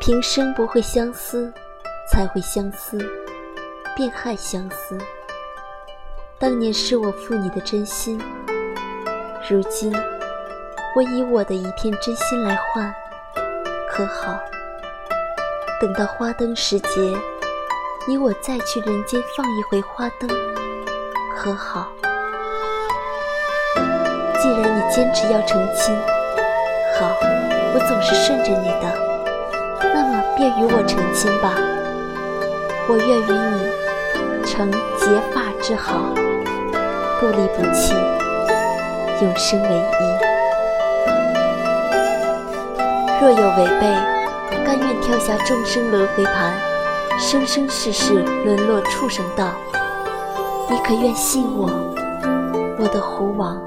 平生不会相思，才会相思，便害相思。当年是我负你的真心，如今我以我的一片真心来换，可好？等到花灯时节，你我再去人间放一回花灯，可好？既然你坚持要成亲，好，我总是顺着你的，那么便与我成亲吧。我愿与你成结发之好，不离不弃，永生为一。若有违背，甘愿跳下众生轮回盘，生生世世沦落畜生道。你可愿信我，我的狐王？